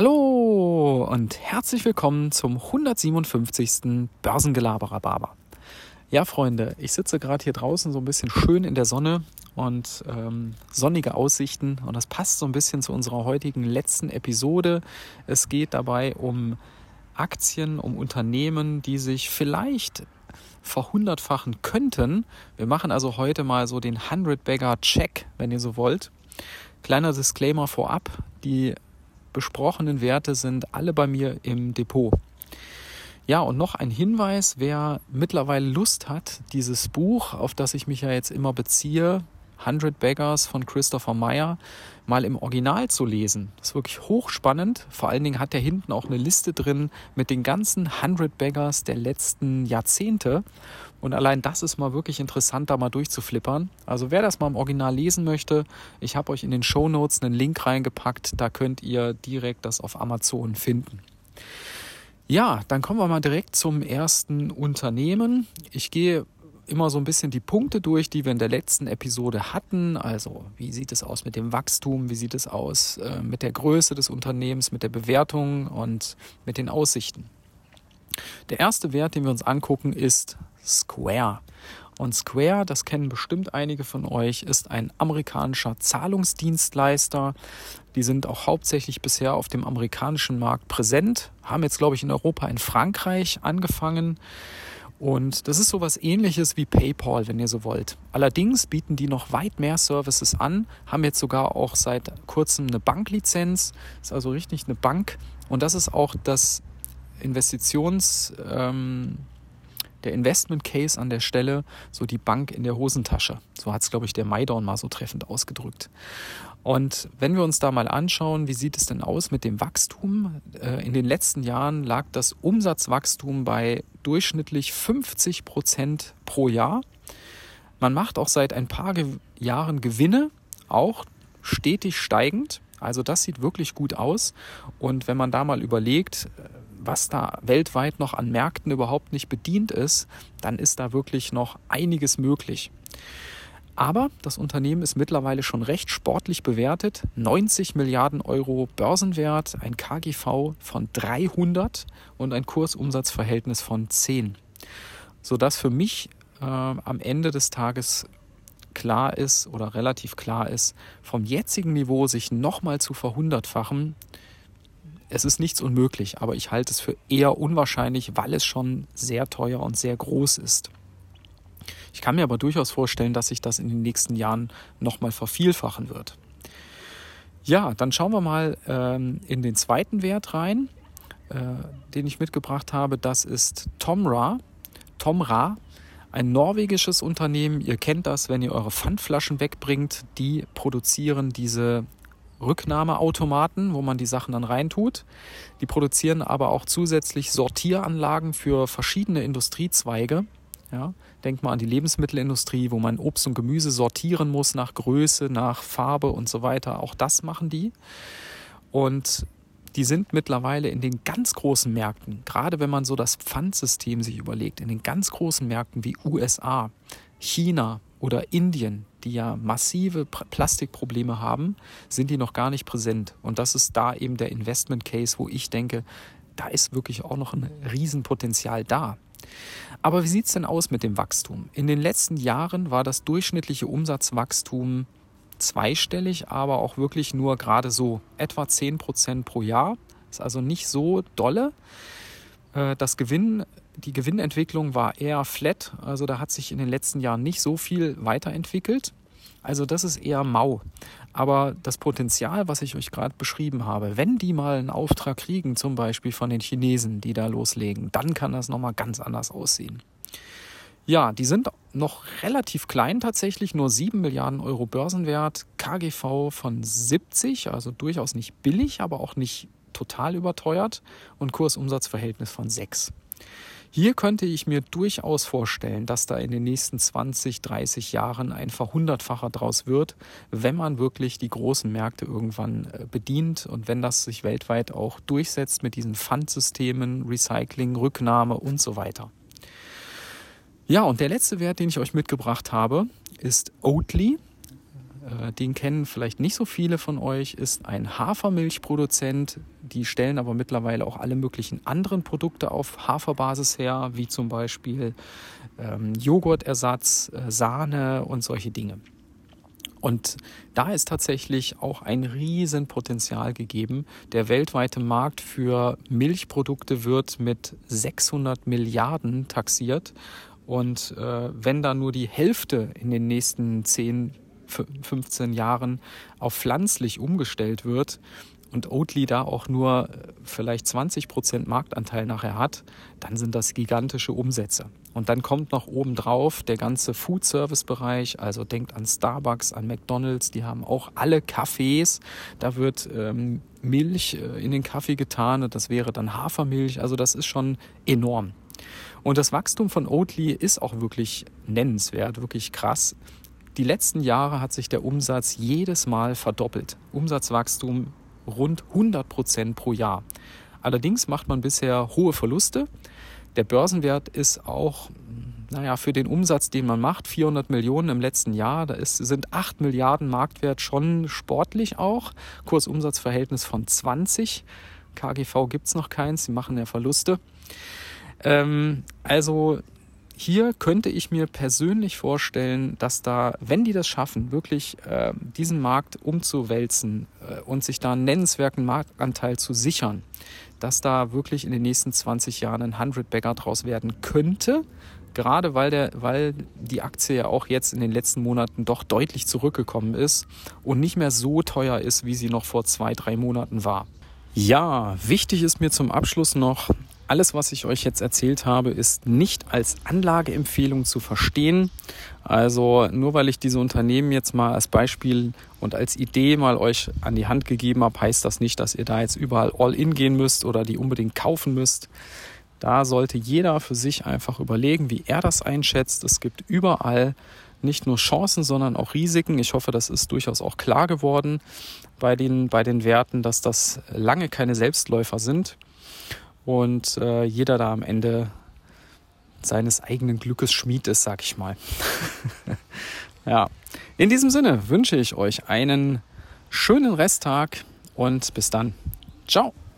Hallo und herzlich willkommen zum 157. Börsengelaberer Barber. Ja, Freunde, ich sitze gerade hier draußen so ein bisschen schön in der Sonne und ähm, sonnige Aussichten und das passt so ein bisschen zu unserer heutigen letzten Episode. Es geht dabei um Aktien, um Unternehmen, die sich vielleicht verhundertfachen könnten. Wir machen also heute mal so den 100-Bagger-Check, wenn ihr so wollt. Kleiner Disclaimer vorab, die besprochenen Werte sind alle bei mir im Depot. Ja, und noch ein Hinweis, wer mittlerweile Lust hat, dieses Buch, auf das ich mich ja jetzt immer beziehe, 100 Beggars von Christopher Meyer, mal im Original zu lesen. Das ist wirklich hochspannend. Vor allen Dingen hat er hinten auch eine Liste drin mit den ganzen 100 Beggars der letzten Jahrzehnte. Und allein das ist mal wirklich interessant, da mal durchzuflippern. Also wer das mal im Original lesen möchte, ich habe euch in den Show Notes einen Link reingepackt, da könnt ihr direkt das auf Amazon finden. Ja, dann kommen wir mal direkt zum ersten Unternehmen. Ich gehe immer so ein bisschen die Punkte durch, die wir in der letzten Episode hatten. Also wie sieht es aus mit dem Wachstum, wie sieht es aus äh, mit der Größe des Unternehmens, mit der Bewertung und mit den Aussichten. Der erste Wert, den wir uns angucken, ist Square. Und Square, das kennen bestimmt einige von euch, ist ein amerikanischer Zahlungsdienstleister. Die sind auch hauptsächlich bisher auf dem amerikanischen Markt präsent, haben jetzt, glaube ich, in Europa, in Frankreich angefangen. Und das ist sowas ähnliches wie PayPal, wenn ihr so wollt. Allerdings bieten die noch weit mehr Services an, haben jetzt sogar auch seit kurzem eine Banklizenz, ist also richtig eine Bank. Und das ist auch das Investitions, ähm, der Investment Case an der Stelle, so die Bank in der Hosentasche. So hat es, glaube ich, der Maidorn mal so treffend ausgedrückt. Und wenn wir uns da mal anschauen, wie sieht es denn aus mit dem Wachstum? Äh, in den letzten Jahren lag das Umsatzwachstum bei durchschnittlich 50 Prozent pro Jahr. Man macht auch seit ein paar Jahren Gewinne, auch stetig steigend. Also das sieht wirklich gut aus. Und wenn man da mal überlegt, was da weltweit noch an Märkten überhaupt nicht bedient ist, dann ist da wirklich noch einiges möglich. Aber das Unternehmen ist mittlerweile schon recht sportlich bewertet. 90 Milliarden Euro Börsenwert, ein KGV von 300 und ein Kursumsatzverhältnis von 10. Sodass für mich äh, am Ende des Tages klar ist oder relativ klar ist, vom jetzigen Niveau sich nochmal zu verhundertfachen, es ist nichts unmöglich, aber ich halte es für eher unwahrscheinlich, weil es schon sehr teuer und sehr groß ist. Ich kann mir aber durchaus vorstellen, dass sich das in den nächsten Jahren nochmal vervielfachen wird. Ja, dann schauen wir mal ähm, in den zweiten Wert rein, äh, den ich mitgebracht habe. Das ist Tomra. Tomra, ein norwegisches Unternehmen. Ihr kennt das, wenn ihr eure Pfandflaschen wegbringt. Die produzieren diese Rücknahmeautomaten, wo man die Sachen dann reintut. Die produzieren aber auch zusätzlich Sortieranlagen für verschiedene Industriezweige. Ja, denkt mal an die Lebensmittelindustrie, wo man Obst und Gemüse sortieren muss nach Größe, nach Farbe und so weiter. Auch das machen die. Und die sind mittlerweile in den ganz großen Märkten, gerade wenn man so das Pfandsystem sich überlegt, in den ganz großen Märkten wie USA, China oder Indien, die ja massive Plastikprobleme haben, sind die noch gar nicht präsent. Und das ist da eben der Investment Case, wo ich denke, da ist wirklich auch noch ein Riesenpotenzial da. Aber wie sieht es denn aus mit dem Wachstum? In den letzten Jahren war das durchschnittliche Umsatzwachstum zweistellig, aber auch wirklich nur gerade so etwa 10% pro Jahr. Ist also nicht so dolle. Äh, das Gewinn die Gewinnentwicklung war eher flat, also da hat sich in den letzten Jahren nicht so viel weiterentwickelt. Also das ist eher mau. Aber das Potenzial, was ich euch gerade beschrieben habe, wenn die mal einen Auftrag kriegen, zum Beispiel von den Chinesen, die da loslegen, dann kann das nochmal ganz anders aussehen. Ja, die sind noch relativ klein tatsächlich, nur 7 Milliarden Euro Börsenwert, KGV von 70, also durchaus nicht billig, aber auch nicht total überteuert und Kursumsatzverhältnis von 6. Hier könnte ich mir durchaus vorstellen, dass da in den nächsten 20, 30 Jahren ein Verhundertfacher draus wird, wenn man wirklich die großen Märkte irgendwann äh, bedient und wenn das sich weltweit auch durchsetzt mit diesen Pfandsystemen, Recycling, Rücknahme und so weiter. Ja, und der letzte Wert, den ich euch mitgebracht habe, ist Oatly. Äh, den kennen vielleicht nicht so viele von euch, ist ein Hafermilchproduzent. Die stellen aber mittlerweile auch alle möglichen anderen Produkte auf Haferbasis her, wie zum Beispiel ähm, Joghurtersatz, äh, Sahne und solche Dinge. Und da ist tatsächlich auch ein Riesenpotenzial gegeben. Der weltweite Markt für Milchprodukte wird mit 600 Milliarden taxiert. Und äh, wenn da nur die Hälfte in den nächsten 10, 15 Jahren auf pflanzlich umgestellt wird, und Oatly da auch nur äh, vielleicht 20 Prozent Marktanteil nachher hat, dann sind das gigantische Umsätze. Und dann kommt noch obendrauf der ganze Food-Service-Bereich, also denkt an Starbucks, an McDonalds, die haben auch alle Kaffees. Da wird ähm, Milch äh, in den Kaffee getan und das wäre dann Hafermilch. Also das ist schon enorm. Und das Wachstum von Oatly ist auch wirklich nennenswert, wirklich krass. Die letzten Jahre hat sich der Umsatz jedes Mal verdoppelt. Umsatzwachstum rund 100 Prozent pro Jahr. Allerdings macht man bisher hohe Verluste. Der Börsenwert ist auch, naja, für den Umsatz, den man macht, 400 Millionen im letzten Jahr, da ist, sind 8 Milliarden Marktwert schon sportlich auch. Kursumsatzverhältnis von 20. KGV gibt es noch keins, sie machen ja Verluste. Ähm, also hier könnte ich mir persönlich vorstellen, dass da, wenn die das schaffen, wirklich äh, diesen Markt umzuwälzen äh, und sich da einen nennenswerten Marktanteil zu sichern, dass da wirklich in den nächsten 20 Jahren ein 100 Bagger draus werden könnte. Gerade weil, der, weil die Aktie ja auch jetzt in den letzten Monaten doch deutlich zurückgekommen ist und nicht mehr so teuer ist, wie sie noch vor zwei, drei Monaten war. Ja, wichtig ist mir zum Abschluss noch, alles, was ich euch jetzt erzählt habe, ist nicht als Anlageempfehlung zu verstehen. Also nur weil ich diese Unternehmen jetzt mal als Beispiel und als Idee mal euch an die Hand gegeben habe, heißt das nicht, dass ihr da jetzt überall all in gehen müsst oder die unbedingt kaufen müsst. Da sollte jeder für sich einfach überlegen, wie er das einschätzt. Es gibt überall nicht nur Chancen, sondern auch Risiken. Ich hoffe, das ist durchaus auch klar geworden bei den, bei den Werten, dass das lange keine Selbstläufer sind und äh, jeder da am Ende seines eigenen Glückes Schmied ist, sag ich mal. ja, in diesem Sinne wünsche ich euch einen schönen Resttag und bis dann. Ciao.